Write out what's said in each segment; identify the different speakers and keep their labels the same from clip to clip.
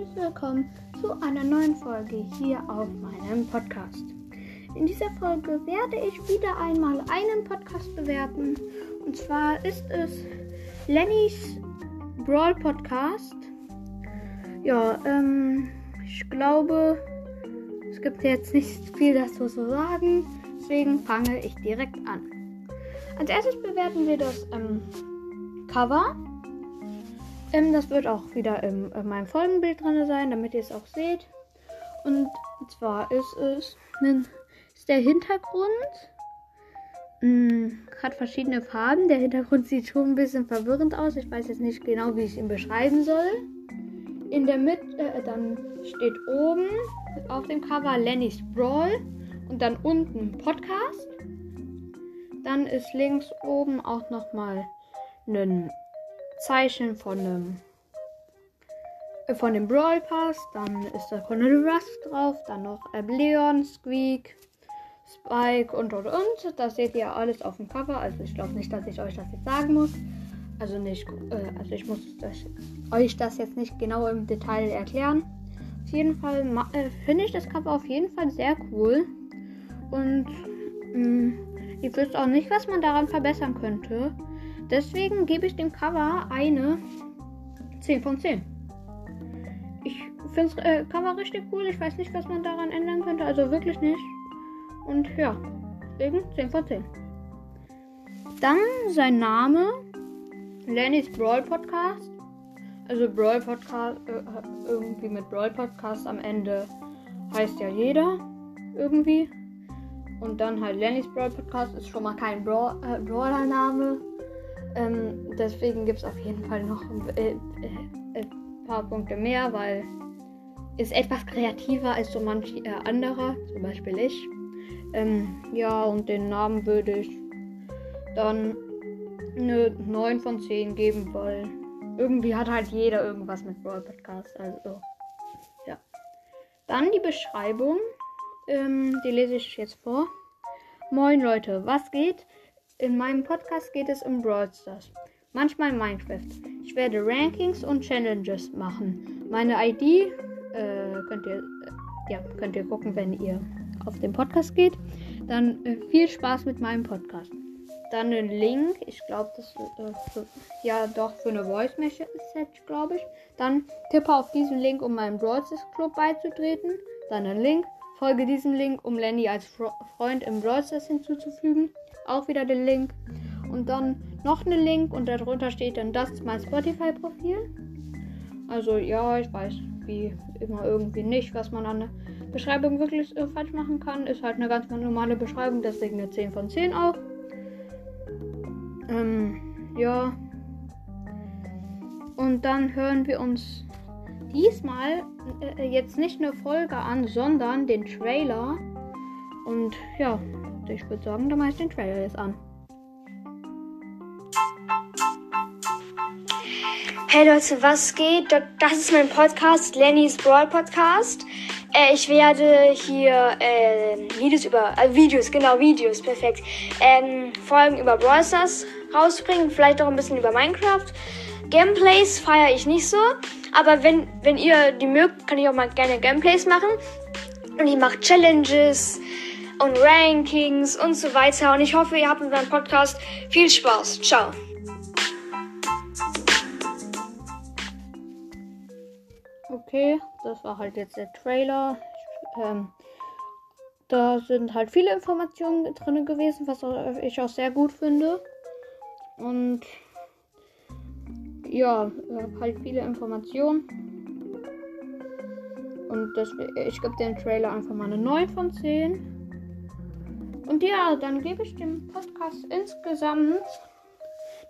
Speaker 1: herzlich willkommen zu einer neuen Folge hier auf meinem Podcast. In dieser Folge werde ich wieder einmal einen Podcast bewerten. Und zwar ist es Lennys Brawl Podcast. Ja, ähm, ich glaube, es gibt jetzt nicht viel dazu zu sagen. Deswegen fange ich direkt an. Als erstes bewerten wir das ähm, Cover. Ähm, das wird auch wieder im, in meinem Folgenbild drin sein, damit ihr es auch seht. Und zwar ist es ist der Hintergrund. Mh, hm, hat verschiedene Farben. Der Hintergrund sieht schon ein bisschen verwirrend aus. Ich weiß jetzt nicht genau, wie ich ihn beschreiben soll. In der Mitte, äh, dann steht oben auf dem Cover Lenny's Brawl und dann unten Podcast. Dann ist links oben auch nochmal ein Zeichen von dem, äh, von dem Brawl Pass. Dann ist da Colonel Rusk drauf. Dann noch äh, Leon, Squeak, Spike und und und. Das seht ihr alles auf dem Cover. Also ich glaube nicht, dass ich euch das jetzt sagen muss. Also nicht, äh, also ich muss das, euch das jetzt nicht genau im Detail erklären. Auf jeden Fall äh, finde ich das Cover auf jeden Fall sehr cool. Und mh, mm, ich wüsste auch nicht, was man daran verbessern könnte. Deswegen gebe ich dem Cover eine 10 von 10. Ich finde das äh, Cover richtig cool. Ich weiß nicht, was man daran ändern könnte. Also wirklich nicht. Und ja, deswegen 10 von 10. Dann sein Name. Lennys Brawl Podcast. Also Brawl Podcast, äh, irgendwie mit Brawl Podcast am Ende heißt ja jeder. Irgendwie. Und dann halt Lennys Brawl Podcast ist schon mal kein Brawl, äh, Brawler-Name. Ähm, deswegen gibt es auf jeden Fall noch äh, äh, ein paar Punkte mehr, weil ist etwas kreativer als so manch äh, anderer, zum Beispiel ich. Ähm, ja, und den Namen würde ich dann eine 9 von 10 geben, weil irgendwie hat halt jeder irgendwas mit Brawl Podcast. Also, ja. Dann die Beschreibung. Ähm, die lese ich jetzt vor. Moin Leute, was geht? In meinem Podcast geht es um Brawl Stars. Manchmal Minecraft. Ich werde Rankings und Challenges machen. Meine ID äh, könnt ihr äh, ja könnt ihr gucken, wenn ihr auf den Podcast geht. Dann äh, viel Spaß mit meinem Podcast. Dann ein Link. Ich glaube, das äh, für, ja doch für eine Voice Message, glaube ich. Dann tippe auf diesen Link, um meinem Brawl Stars Club beizutreten. Dann ein Link. Folge diesem Link, um Lenny als Fro Freund im Brawl Stars hinzuzufügen auch wieder den Link. Und dann noch einen Link und darunter steht dann, das ist mein Spotify-Profil. Also ja, ich weiß wie immer irgendwie nicht, was man an der Beschreibung wirklich äh, falsch machen kann. Ist halt eine ganz normale Beschreibung, deswegen eine 10 von 10 auch. Ähm, ja. Und dann hören wir uns diesmal äh, jetzt nicht eine Folge an, sondern den Trailer. Und ja, ich würde sagen, dann mache ich den Trailer jetzt an.
Speaker 2: Hey Leute, was geht? Das ist mein Podcast, Lennys Brawl Podcast. Äh, ich werde hier äh, Videos über, äh, Videos, genau, Videos, perfekt. Ähm, Folgen über Brawl Stars rausbringen, vielleicht auch ein bisschen über Minecraft. Gameplays feiere ich nicht so, aber wenn, wenn ihr die mögt, kann ich auch mal gerne Gameplays machen. Und ich mache Challenges, und Rankings und so weiter. Und ich hoffe, ihr habt mit meinem Podcast viel Spaß. Ciao.
Speaker 1: Okay, das war halt jetzt der Trailer. Ähm, da sind halt viele Informationen drin gewesen, was ich auch sehr gut finde. Und ja, halt viele Informationen. Und das, ich gebe den Trailer einfach mal eine 9 von 10. Und ja, dann gebe ich dem Podcast insgesamt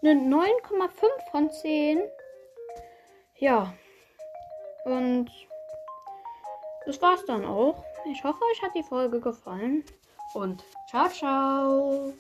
Speaker 1: eine 9,5 von 10. Ja. Und das war's dann auch. Ich hoffe, euch hat die Folge gefallen. Und ciao, ciao.